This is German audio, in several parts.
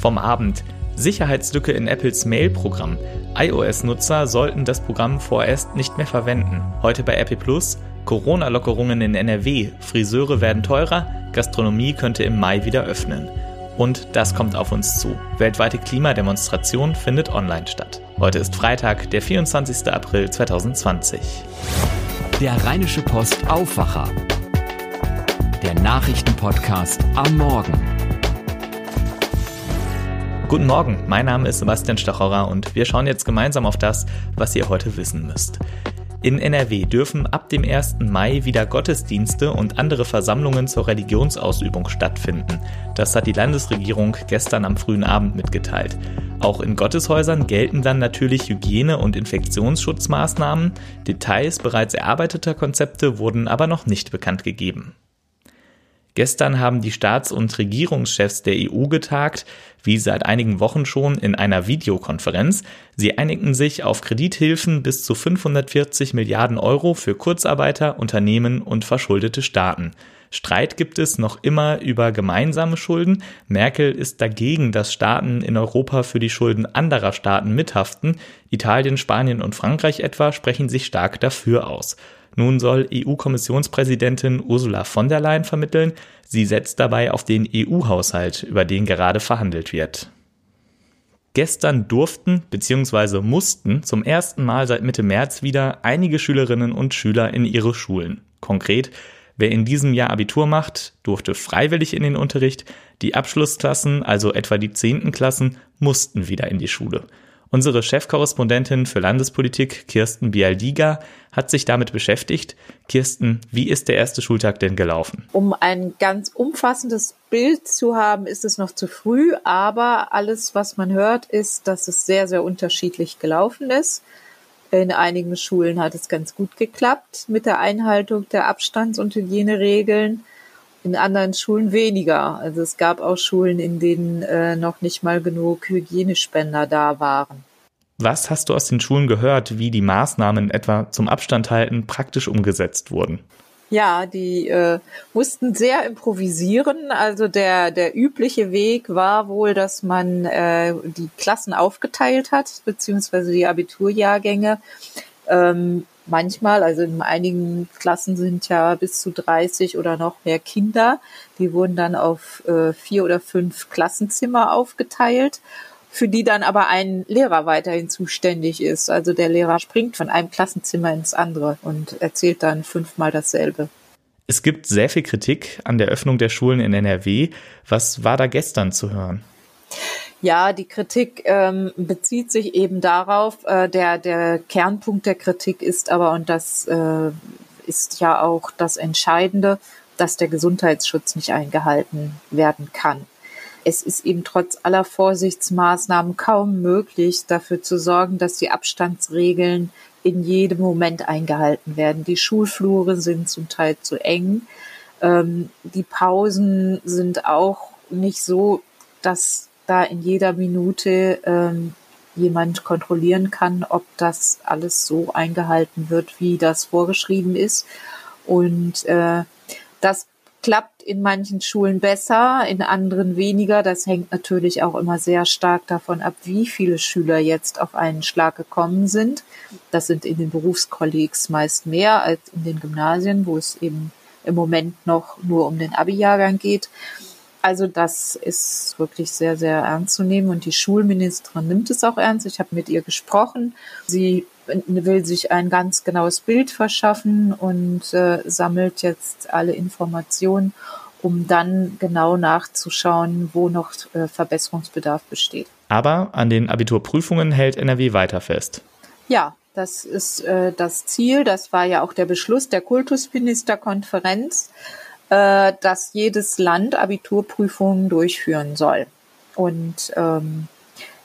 Vom Abend. Sicherheitslücke in Apples Mail-Programm. iOS-Nutzer sollten das Programm vorerst nicht mehr verwenden. Heute bei Apple Plus. Corona-Lockerungen in NRW. Friseure werden teurer. Gastronomie könnte im Mai wieder öffnen. Und das kommt auf uns zu. Weltweite Klimademonstration findet online statt. Heute ist Freitag, der 24. April 2020. Der Rheinische Post Aufwacher. Der Nachrichtenpodcast am Morgen. Guten Morgen, mein Name ist Sebastian Stachorer und wir schauen jetzt gemeinsam auf das, was ihr heute wissen müsst. In NRW dürfen ab dem 1. Mai wieder Gottesdienste und andere Versammlungen zur Religionsausübung stattfinden. Das hat die Landesregierung gestern am frühen Abend mitgeteilt. Auch in Gotteshäusern gelten dann natürlich Hygiene- und Infektionsschutzmaßnahmen. Details bereits erarbeiteter Konzepte wurden aber noch nicht bekannt gegeben. Gestern haben die Staats- und Regierungschefs der EU getagt, wie seit einigen Wochen schon in einer Videokonferenz. Sie einigten sich auf Kredithilfen bis zu 540 Milliarden Euro für Kurzarbeiter, Unternehmen und verschuldete Staaten. Streit gibt es noch immer über gemeinsame Schulden. Merkel ist dagegen, dass Staaten in Europa für die Schulden anderer Staaten mithaften. Italien, Spanien und Frankreich etwa sprechen sich stark dafür aus. Nun soll EU-Kommissionspräsidentin Ursula von der Leyen vermitteln. Sie setzt dabei auf den EU-Haushalt, über den gerade verhandelt wird. Gestern durften bzw. mussten zum ersten Mal seit Mitte März wieder einige Schülerinnen und Schüler in ihre Schulen. Konkret, wer in diesem Jahr Abitur macht, durfte freiwillig in den Unterricht, die Abschlussklassen, also etwa die zehnten Klassen, mussten wieder in die Schule. Unsere Chefkorrespondentin für Landespolitik, Kirsten Bialdiga, hat sich damit beschäftigt. Kirsten, wie ist der erste Schultag denn gelaufen? Um ein ganz umfassendes Bild zu haben, ist es noch zu früh, aber alles, was man hört, ist, dass es sehr, sehr unterschiedlich gelaufen ist. In einigen Schulen hat es ganz gut geklappt mit der Einhaltung der Abstands- und Hygieneregeln in anderen Schulen weniger. Also es gab auch Schulen, in denen äh, noch nicht mal genug Hygienespender da waren. Was hast du aus den Schulen gehört, wie die Maßnahmen etwa zum Abstand halten praktisch umgesetzt wurden? Ja, die äh, mussten sehr improvisieren. Also der, der übliche Weg war wohl, dass man äh, die Klassen aufgeteilt hat, beziehungsweise die Abiturjahrgänge. Ähm, manchmal, also in einigen Klassen sind ja bis zu 30 oder noch mehr Kinder. Die wurden dann auf äh, vier oder fünf Klassenzimmer aufgeteilt, für die dann aber ein Lehrer weiterhin zuständig ist. Also der Lehrer springt von einem Klassenzimmer ins andere und erzählt dann fünfmal dasselbe. Es gibt sehr viel Kritik an der Öffnung der Schulen in NRW. Was war da gestern zu hören? Ja, die Kritik ähm, bezieht sich eben darauf, äh, der, der Kernpunkt der Kritik ist aber, und das äh, ist ja auch das Entscheidende, dass der Gesundheitsschutz nicht eingehalten werden kann. Es ist eben trotz aller Vorsichtsmaßnahmen kaum möglich, dafür zu sorgen, dass die Abstandsregeln in jedem Moment eingehalten werden. Die Schulflure sind zum Teil zu eng. Ähm, die Pausen sind auch nicht so, dass da in jeder Minute ähm, jemand kontrollieren kann, ob das alles so eingehalten wird, wie das vorgeschrieben ist. Und äh, das klappt in manchen Schulen besser, in anderen weniger. Das hängt natürlich auch immer sehr stark davon ab, wie viele Schüler jetzt auf einen Schlag gekommen sind. Das sind in den Berufskollegs meist mehr als in den Gymnasien, wo es eben im Moment noch nur um den Abi-Jahrgang geht. Also das ist wirklich sehr, sehr ernst zu nehmen und die Schulministerin nimmt es auch ernst. Ich habe mit ihr gesprochen. Sie will sich ein ganz genaues Bild verschaffen und äh, sammelt jetzt alle Informationen, um dann genau nachzuschauen, wo noch äh, Verbesserungsbedarf besteht. Aber an den Abiturprüfungen hält NRW weiter fest. Ja, das ist äh, das Ziel. Das war ja auch der Beschluss der Kultusministerkonferenz äh, dass jedes Land Abiturprüfungen durchführen soll. Und ähm,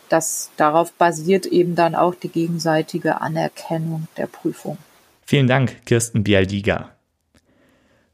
das darauf basiert eben dann auch die gegenseitige Anerkennung der Prüfung. Vielen Dank, Kirsten Bialdiga.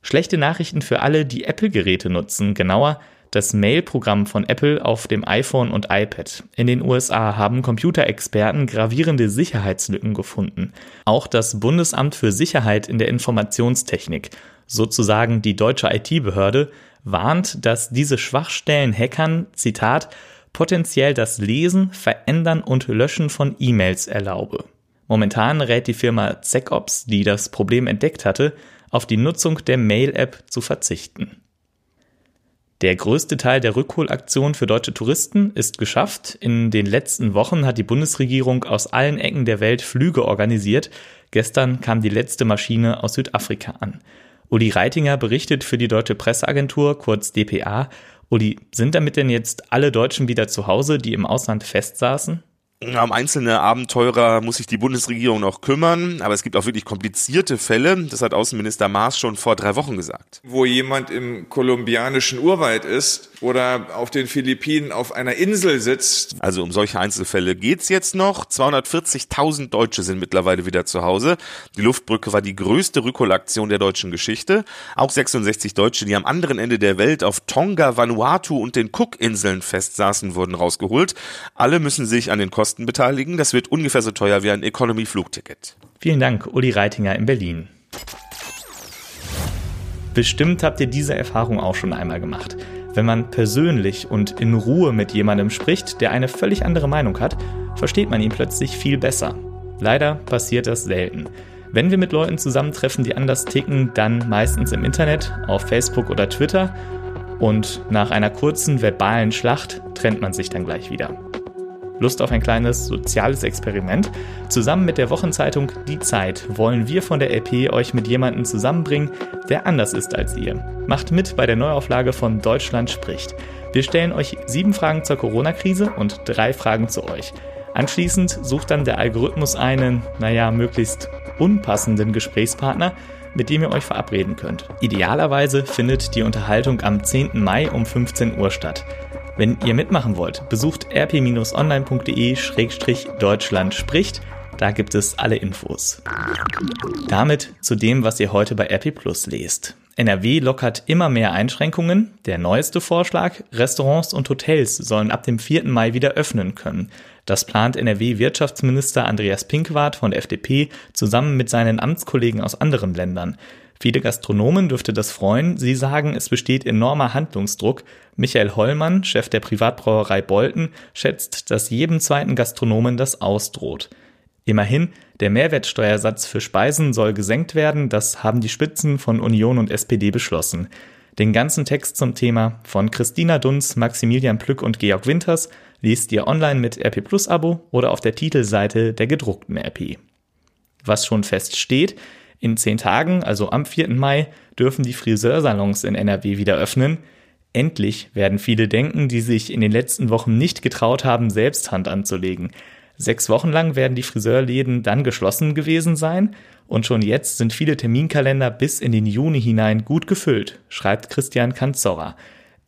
Schlechte Nachrichten für alle, die Apple-Geräte nutzen, genauer das Mail-Programm von Apple auf dem iPhone und iPad. In den USA haben Computerexperten gravierende Sicherheitslücken gefunden. Auch das Bundesamt für Sicherheit in der Informationstechnik sozusagen die deutsche IT-Behörde, warnt, dass diese Schwachstellen Hackern, Zitat, potenziell das Lesen, Verändern und Löschen von E-Mails erlaube. Momentan rät die Firma ZecOps, die das Problem entdeckt hatte, auf die Nutzung der Mail-App zu verzichten. Der größte Teil der Rückholaktion für deutsche Touristen ist geschafft. In den letzten Wochen hat die Bundesregierung aus allen Ecken der Welt Flüge organisiert. Gestern kam die letzte Maschine aus Südafrika an. Uli Reitinger berichtet für die Deutsche Presseagentur, kurz DPA. Uli, sind damit denn jetzt alle Deutschen wieder zu Hause, die im Ausland festsaßen? Um einzelne Abenteurer muss sich die Bundesregierung noch kümmern, aber es gibt auch wirklich komplizierte Fälle. Das hat Außenminister Maas schon vor drei Wochen gesagt. Wo jemand im kolumbianischen Urwald ist oder auf den Philippinen auf einer Insel sitzt. Also um solche Einzelfälle geht's jetzt noch. 240.000 Deutsche sind mittlerweile wieder zu Hause. Die Luftbrücke war die größte Rückholaktion der deutschen Geschichte. Auch 66 Deutsche, die am anderen Ende der Welt auf Tonga, Vanuatu und den Cook-Inseln festsaßen, wurden rausgeholt. Alle müssen sich an den Kosten Kosten beteiligen. Das wird ungefähr so teuer wie ein Economy-Flugticket. Vielen Dank, Uli Reitinger in Berlin. Bestimmt habt ihr diese Erfahrung auch schon einmal gemacht. Wenn man persönlich und in Ruhe mit jemandem spricht, der eine völlig andere Meinung hat, versteht man ihn plötzlich viel besser. Leider passiert das selten. Wenn wir mit Leuten zusammentreffen, die anders ticken, dann meistens im Internet, auf Facebook oder Twitter. Und nach einer kurzen verbalen Schlacht trennt man sich dann gleich wieder. Lust auf ein kleines soziales Experiment? Zusammen mit der Wochenzeitung Die Zeit wollen wir von der LP euch mit jemandem zusammenbringen, der anders ist als ihr. Macht mit bei der Neuauflage von Deutschland spricht. Wir stellen euch sieben Fragen zur Corona-Krise und drei Fragen zu euch. Anschließend sucht dann der Algorithmus einen, naja, möglichst unpassenden Gesprächspartner, mit dem ihr euch verabreden könnt. Idealerweise findet die Unterhaltung am 10. Mai um 15 Uhr statt. Wenn ihr mitmachen wollt, besucht rp-online.de-deutschland spricht. Da gibt es alle Infos. Damit zu dem, was ihr heute bei RP Plus lest. NRW lockert immer mehr Einschränkungen. Der neueste Vorschlag, Restaurants und Hotels sollen ab dem 4. Mai wieder öffnen können. Das plant NRW-Wirtschaftsminister Andreas Pinkwart von der FDP zusammen mit seinen Amtskollegen aus anderen Ländern. Viele Gastronomen dürfte das freuen. Sie sagen, es besteht enormer Handlungsdruck. Michael Hollmann, Chef der Privatbrauerei Bolten, schätzt, dass jedem zweiten Gastronomen das ausdroht. Immerhin, der Mehrwertsteuersatz für Speisen soll gesenkt werden, das haben die Spitzen von Union und SPD beschlossen. Den ganzen Text zum Thema von Christina Dunz, Maximilian Plück und Georg Winters liest ihr online mit RP Plus Abo oder auf der Titelseite der gedruckten RP. Was schon feststeht, in zehn Tagen, also am 4. Mai, dürfen die Friseursalons in NRW wieder öffnen. Endlich werden viele denken, die sich in den letzten Wochen nicht getraut haben, selbst Hand anzulegen. Sechs Wochen lang werden die Friseurläden dann geschlossen gewesen sein und schon jetzt sind viele Terminkalender bis in den Juni hinein gut gefüllt, schreibt Christian Kanzorra.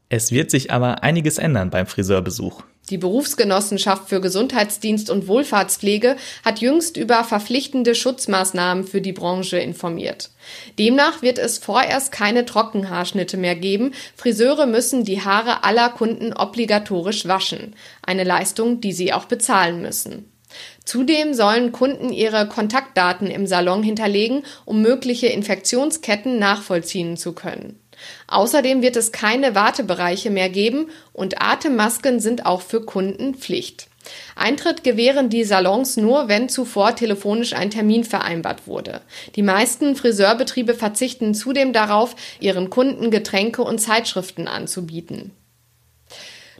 Es wird sich aber einiges ändern beim Friseurbesuch. Die Berufsgenossenschaft für Gesundheitsdienst und Wohlfahrtspflege hat jüngst über verpflichtende Schutzmaßnahmen für die Branche informiert. Demnach wird es vorerst keine Trockenhaarschnitte mehr geben. Friseure müssen die Haare aller Kunden obligatorisch waschen. Eine Leistung, die sie auch bezahlen müssen. Zudem sollen Kunden ihre Kontaktdaten im Salon hinterlegen, um mögliche Infektionsketten nachvollziehen zu können. Außerdem wird es keine Wartebereiche mehr geben und Atemmasken sind auch für Kunden Pflicht. Eintritt gewähren die Salons nur, wenn zuvor telefonisch ein Termin vereinbart wurde. Die meisten Friseurbetriebe verzichten zudem darauf, ihren Kunden Getränke und Zeitschriften anzubieten.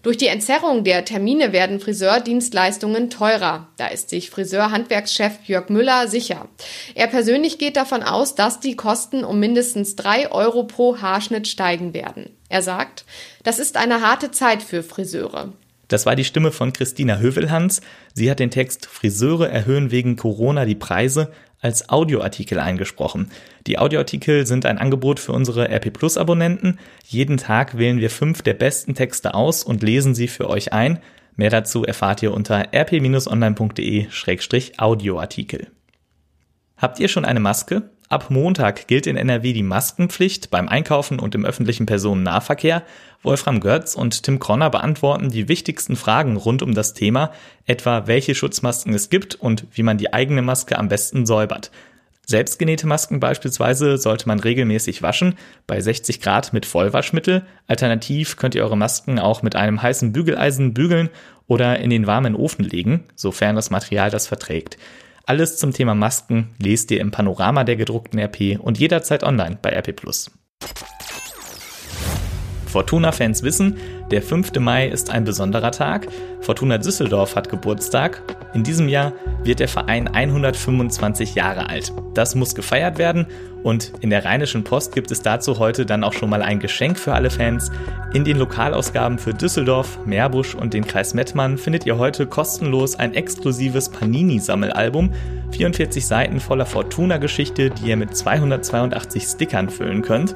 Durch die Entzerrung der Termine werden Friseurdienstleistungen teurer. Da ist sich Friseurhandwerkschef Jörg Müller sicher. Er persönlich geht davon aus, dass die Kosten um mindestens drei Euro pro Haarschnitt steigen werden. Er sagt, das ist eine harte Zeit für Friseure. Das war die Stimme von Christina Hövelhans. Sie hat den Text Friseure erhöhen wegen Corona die Preise als Audioartikel eingesprochen. Die Audioartikel sind ein Angebot für unsere RP Plus Abonnenten. Jeden Tag wählen wir fünf der besten Texte aus und lesen sie für euch ein. Mehr dazu erfahrt ihr unter rp-online.de-audioartikel. Habt ihr schon eine Maske? Ab Montag gilt in NRW die Maskenpflicht beim Einkaufen und im öffentlichen Personennahverkehr. Wolfram Götz und Tim Kronner beantworten die wichtigsten Fragen rund um das Thema, etwa welche Schutzmasken es gibt und wie man die eigene Maske am besten säubert. Selbstgenähte Masken beispielsweise sollte man regelmäßig waschen, bei 60 Grad mit Vollwaschmittel. Alternativ könnt ihr eure Masken auch mit einem heißen Bügeleisen bügeln oder in den warmen Ofen legen, sofern das Material das verträgt. Alles zum Thema Masken lest ihr im Panorama der gedruckten RP und jederzeit online bei RP+. Fortuna-Fans wissen, der 5. Mai ist ein besonderer Tag. Fortuna Düsseldorf hat Geburtstag. In diesem Jahr wird der Verein 125 Jahre alt. Das muss gefeiert werden und in der Rheinischen Post gibt es dazu heute dann auch schon mal ein Geschenk für alle Fans. In den Lokalausgaben für Düsseldorf, Meerbusch und den Kreis Mettmann findet ihr heute kostenlos ein exklusives Panini-Sammelalbum. 44 Seiten voller Fortuna-Geschichte, die ihr mit 282 Stickern füllen könnt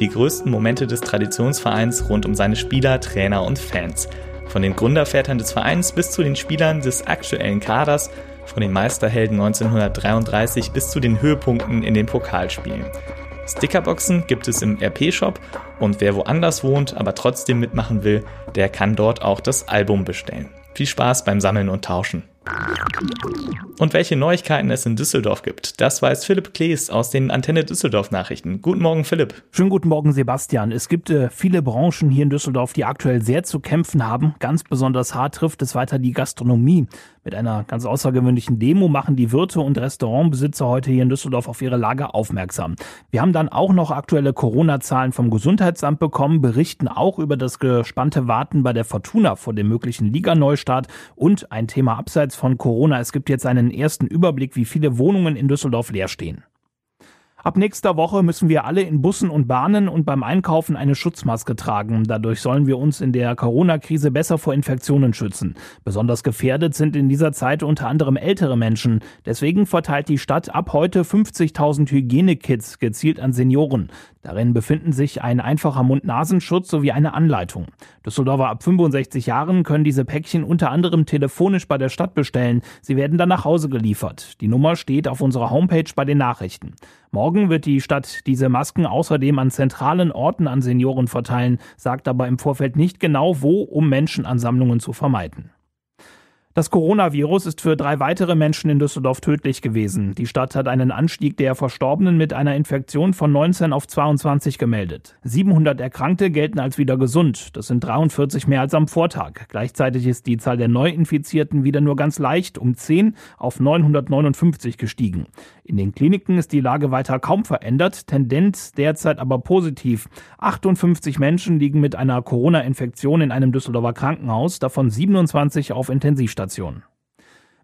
die größten Momente des Traditionsvereins rund um seine Spieler, Trainer und Fans. Von den Gründervätern des Vereins bis zu den Spielern des aktuellen Kaders, von den Meisterhelden 1933 bis zu den Höhepunkten in den Pokalspielen. Stickerboxen gibt es im RP-Shop und wer woanders wohnt, aber trotzdem mitmachen will, der kann dort auch das Album bestellen. Viel Spaß beim Sammeln und Tauschen. Und welche Neuigkeiten es in Düsseldorf gibt, das weiß Philipp Klees aus den Antenne Düsseldorf Nachrichten. Guten Morgen, Philipp. Schönen guten Morgen, Sebastian. Es gibt äh, viele Branchen hier in Düsseldorf, die aktuell sehr zu kämpfen haben. Ganz besonders hart trifft es weiter die Gastronomie. Mit einer ganz außergewöhnlichen Demo machen die Wirte und Restaurantbesitzer heute hier in Düsseldorf auf ihre Lage aufmerksam. Wir haben dann auch noch aktuelle Corona-Zahlen vom Gesundheitsamt bekommen, berichten auch über das gespannte Warten bei der Fortuna vor dem möglichen Liga-Neustart und ein Thema abseits von Corona. Es gibt jetzt einen ersten Überblick, wie viele Wohnungen in Düsseldorf leer stehen. Ab nächster Woche müssen wir alle in Bussen und Bahnen und beim Einkaufen eine Schutzmaske tragen. Dadurch sollen wir uns in der Corona-Krise besser vor Infektionen schützen. Besonders gefährdet sind in dieser Zeit unter anderem ältere Menschen. Deswegen verteilt die Stadt ab heute 50.000 Hygienekits gezielt an Senioren. Darin befinden sich ein einfacher Mund-Nasenschutz sowie eine Anleitung. Düsseldorfer ab 65 Jahren können diese Päckchen unter anderem telefonisch bei der Stadt bestellen. Sie werden dann nach Hause geliefert. Die Nummer steht auf unserer Homepage bei den Nachrichten. Morgen wird die Stadt diese Masken außerdem an zentralen Orten an Senioren verteilen, sagt aber im Vorfeld nicht genau wo, um Menschenansammlungen zu vermeiden. Das Coronavirus ist für drei weitere Menschen in Düsseldorf tödlich gewesen. Die Stadt hat einen Anstieg der Verstorbenen mit einer Infektion von 19 auf 22 gemeldet. 700 Erkrankte gelten als wieder gesund. Das sind 43 mehr als am Vortag. Gleichzeitig ist die Zahl der Neuinfizierten wieder nur ganz leicht um 10 auf 959 gestiegen. In den Kliniken ist die Lage weiter kaum verändert, Tendenz derzeit aber positiv. 58 Menschen liegen mit einer Corona-Infektion in einem Düsseldorfer Krankenhaus, davon 27 auf Intensivstationen.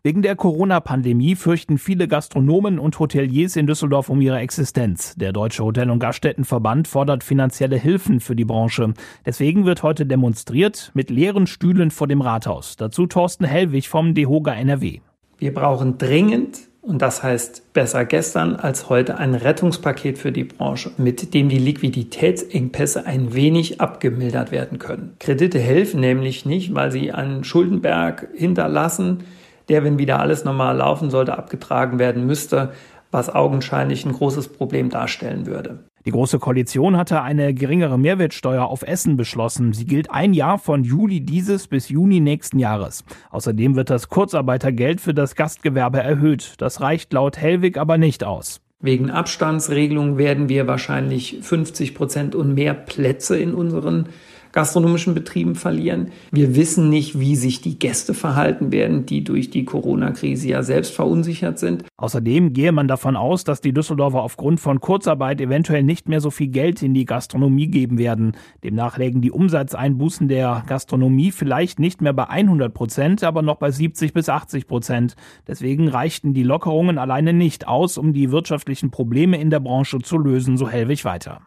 Wegen der Corona-Pandemie fürchten viele Gastronomen und Hoteliers in Düsseldorf um ihre Existenz. Der Deutsche Hotel- und Gaststättenverband fordert finanzielle Hilfen für die Branche. Deswegen wird heute demonstriert mit leeren Stühlen vor dem Rathaus. Dazu Thorsten Hellwig vom DEHOGA NRW. Wir brauchen dringend und das heißt besser gestern als heute ein Rettungspaket für die Branche, mit dem die Liquiditätsengpässe ein wenig abgemildert werden können. Kredite helfen nämlich nicht, weil sie einen Schuldenberg hinterlassen, der, wenn wieder alles normal laufen sollte, abgetragen werden müsste, was augenscheinlich ein großes Problem darstellen würde. Die Große Koalition hatte eine geringere Mehrwertsteuer auf Essen beschlossen. Sie gilt ein Jahr von Juli dieses bis Juni nächsten Jahres. Außerdem wird das Kurzarbeitergeld für das Gastgewerbe erhöht. Das reicht laut Hellwig aber nicht aus. Wegen Abstandsregelung werden wir wahrscheinlich 50 Prozent und mehr Plätze in unseren gastronomischen Betrieben verlieren. Wir wissen nicht, wie sich die Gäste verhalten werden, die durch die Corona-Krise ja selbst verunsichert sind. Außerdem gehe man davon aus, dass die Düsseldorfer aufgrund von Kurzarbeit eventuell nicht mehr so viel Geld in die Gastronomie geben werden. Demnach lägen die Umsatzeinbußen der Gastronomie vielleicht nicht mehr bei 100 Prozent, aber noch bei 70 bis 80 Prozent. Deswegen reichten die Lockerungen alleine nicht aus, um die wirtschaftlichen Probleme in der Branche zu lösen, so Hellwig weiter.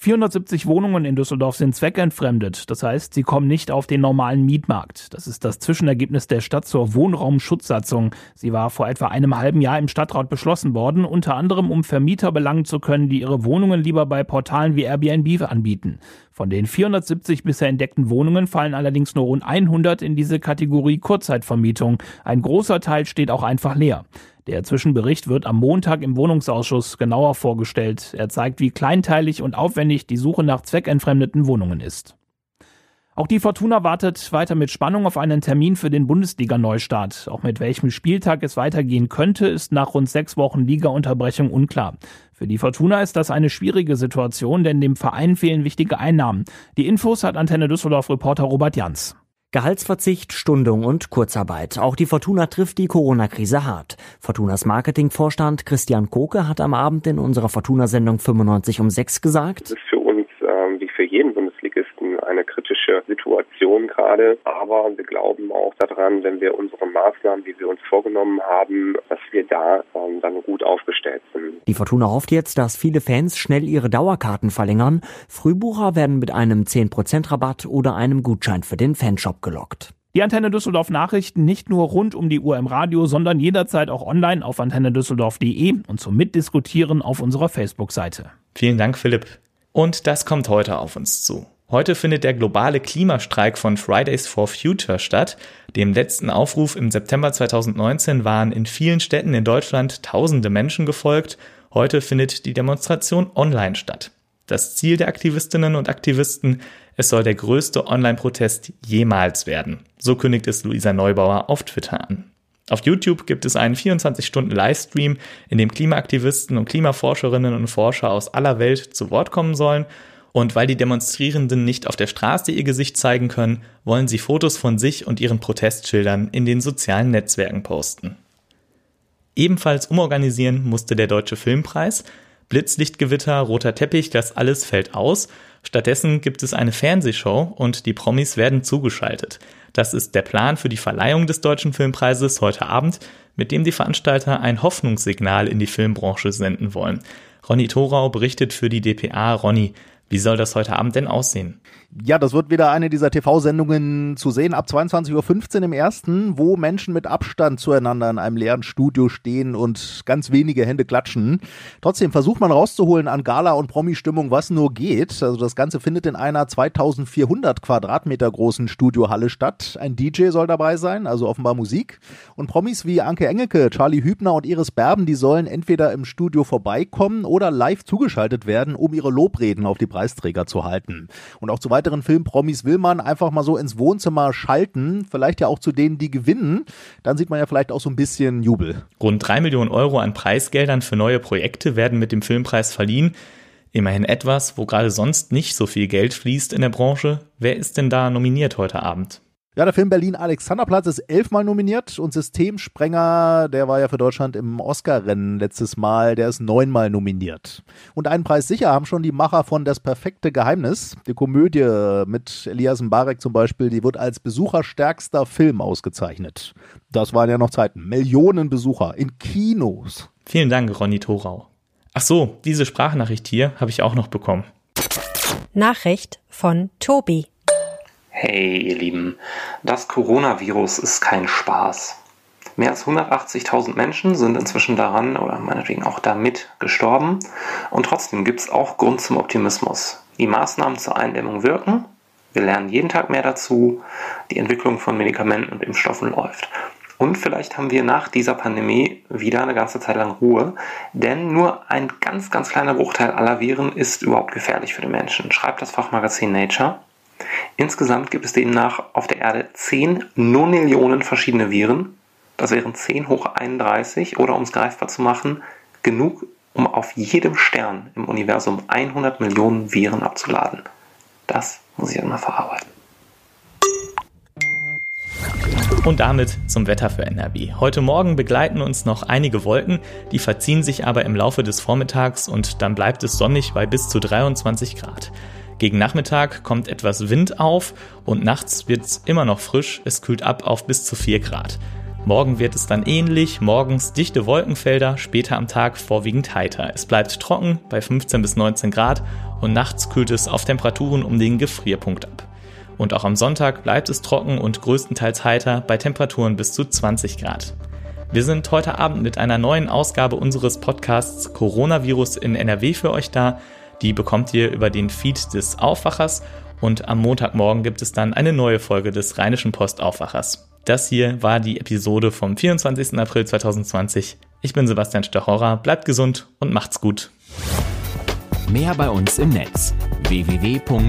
470 Wohnungen in Düsseldorf sind zweckentfremdet. Das heißt, sie kommen nicht auf den normalen Mietmarkt. Das ist das Zwischenergebnis der Stadt zur Wohnraumschutzsatzung. Sie war vor etwa einem halben Jahr im Stadtrat beschlossen worden, unter anderem um Vermieter belangen zu können, die ihre Wohnungen lieber bei Portalen wie Airbnb anbieten. Von den 470 bisher entdeckten Wohnungen fallen allerdings nur rund 100 in diese Kategorie Kurzzeitvermietung. Ein großer Teil steht auch einfach leer. Der Zwischenbericht wird am Montag im Wohnungsausschuss genauer vorgestellt. Er zeigt, wie kleinteilig und aufwendig die Suche nach zweckentfremdeten Wohnungen ist. Auch die Fortuna wartet weiter mit Spannung auf einen Termin für den Bundesliga-Neustart. Auch mit welchem Spieltag es weitergehen könnte, ist nach rund sechs Wochen Liga-Unterbrechung unklar. Für die Fortuna ist das eine schwierige Situation, denn dem Verein fehlen wichtige Einnahmen. Die Infos hat Antenne Düsseldorf-Reporter Robert Jans. Gehaltsverzicht, Stundung und Kurzarbeit. Auch die Fortuna trifft die Corona-Krise hart. Fortunas Marketingvorstand Christian Koke hat am Abend in unserer Fortuna-Sendung 95 um 6 gesagt für jeden Bundesligisten eine kritische Situation gerade. Aber wir glauben auch daran, wenn wir unsere Maßnahmen, die wir uns vorgenommen haben, dass wir da ähm, dann gut aufgestellt sind. Die Fortuna hofft jetzt, dass viele Fans schnell ihre Dauerkarten verlängern. Frühbucher werden mit einem 10% Rabatt oder einem Gutschein für den Fanshop gelockt. Die Antenne Düsseldorf Nachrichten nicht nur rund um die Uhr im Radio, sondern jederzeit auch online auf antennedüsseldorf.de und zum Mitdiskutieren auf unserer Facebook-Seite. Vielen Dank, Philipp. Und das kommt heute auf uns zu. Heute findet der globale Klimastreik von Fridays for Future statt. Dem letzten Aufruf im September 2019 waren in vielen Städten in Deutschland tausende Menschen gefolgt. Heute findet die Demonstration online statt. Das Ziel der Aktivistinnen und Aktivisten, es soll der größte Online-Protest jemals werden. So kündigt es Luisa Neubauer auf Twitter an. Auf YouTube gibt es einen 24-Stunden-Livestream, in dem Klimaaktivisten und Klimaforscherinnen und Forscher aus aller Welt zu Wort kommen sollen. Und weil die Demonstrierenden nicht auf der Straße ihr Gesicht zeigen können, wollen sie Fotos von sich und ihren Protestschildern in den sozialen Netzwerken posten. Ebenfalls umorganisieren musste der Deutsche Filmpreis. Blitzlichtgewitter, roter Teppich, das alles fällt aus. Stattdessen gibt es eine Fernsehshow und die Promis werden zugeschaltet. Das ist der Plan für die Verleihung des Deutschen Filmpreises heute Abend, mit dem die Veranstalter ein Hoffnungssignal in die Filmbranche senden wollen. Ronny Thorau berichtet für die dpa. Ronny, wie soll das heute Abend denn aussehen? Ja, das wird wieder eine dieser TV-Sendungen zu sehen ab 22.15 Uhr im ersten, wo Menschen mit Abstand zueinander in einem leeren Studio stehen und ganz wenige Hände klatschen. Trotzdem versucht man rauszuholen an Gala- und Promi-Stimmung, was nur geht. Also das Ganze findet in einer 2400 Quadratmeter großen Studiohalle statt. Ein DJ soll dabei sein, also offenbar Musik. Und Promis wie Anke Engelke, Charlie Hübner und Iris Berben, die sollen entweder im Studio vorbeikommen oder live zugeschaltet werden, um ihre Lobreden auf die Preisträger zu halten. Und auch zu weiteren Filmpromis will man einfach mal so ins Wohnzimmer schalten, vielleicht ja auch zu denen, die gewinnen. Dann sieht man ja vielleicht auch so ein bisschen Jubel. Rund drei Millionen Euro an Preisgeldern für neue Projekte werden mit dem Filmpreis verliehen. Immerhin etwas, wo gerade sonst nicht so viel Geld fließt in der Branche. Wer ist denn da nominiert heute Abend? Ja, der Film Berlin Alexanderplatz ist elfmal nominiert und Systemsprenger, der war ja für Deutschland im Oscar-Rennen letztes Mal, der ist neunmal nominiert. Und einen Preis sicher haben schon die Macher von Das perfekte Geheimnis. Die Komödie mit Elias Mbarek zum Beispiel, die wird als besucherstärkster Film ausgezeichnet. Das waren ja noch Zeiten. Millionen Besucher in Kinos. Vielen Dank, Ronny Thorau. Ach so, diese Sprachnachricht hier habe ich auch noch bekommen. Nachricht von Tobi. Hey ihr Lieben, das Coronavirus ist kein Spaß. Mehr als 180.000 Menschen sind inzwischen daran oder meinetwegen auch damit gestorben und trotzdem gibt es auch Grund zum Optimismus. Die Maßnahmen zur Eindämmung wirken, wir lernen jeden Tag mehr dazu, die Entwicklung von Medikamenten und Impfstoffen läuft. Und vielleicht haben wir nach dieser Pandemie wieder eine ganze Zeit lang Ruhe, denn nur ein ganz, ganz kleiner Bruchteil aller Viren ist überhaupt gefährlich für den Menschen, schreibt das Fachmagazin Nature. Insgesamt gibt es demnach auf der Erde 10 Nonillionen verschiedene Viren. Das wären 10 hoch 31 oder um es greifbar zu machen, genug, um auf jedem Stern im Universum 100 Millionen Viren abzuladen. Das muss ich einmal verarbeiten. Und damit zum Wetter für NRW. Heute Morgen begleiten uns noch einige Wolken, die verziehen sich aber im Laufe des Vormittags und dann bleibt es sonnig bei bis zu 23 Grad. Gegen Nachmittag kommt etwas Wind auf und nachts wird es immer noch frisch, es kühlt ab auf bis zu 4 Grad. Morgen wird es dann ähnlich, morgens dichte Wolkenfelder, später am Tag vorwiegend heiter. Es bleibt trocken bei 15 bis 19 Grad und nachts kühlt es auf Temperaturen um den Gefrierpunkt ab. Und auch am Sonntag bleibt es trocken und größtenteils heiter bei Temperaturen bis zu 20 Grad. Wir sind heute Abend mit einer neuen Ausgabe unseres Podcasts Coronavirus in NRW für euch da. Die bekommt ihr über den Feed des Aufwachers und am Montagmorgen gibt es dann eine neue Folge des Rheinischen Post Aufwachers. Das hier war die Episode vom 24. April 2020. Ich bin Sebastian Stochorer, bleibt gesund und macht's gut. Mehr bei uns im Netz www.rp-online.de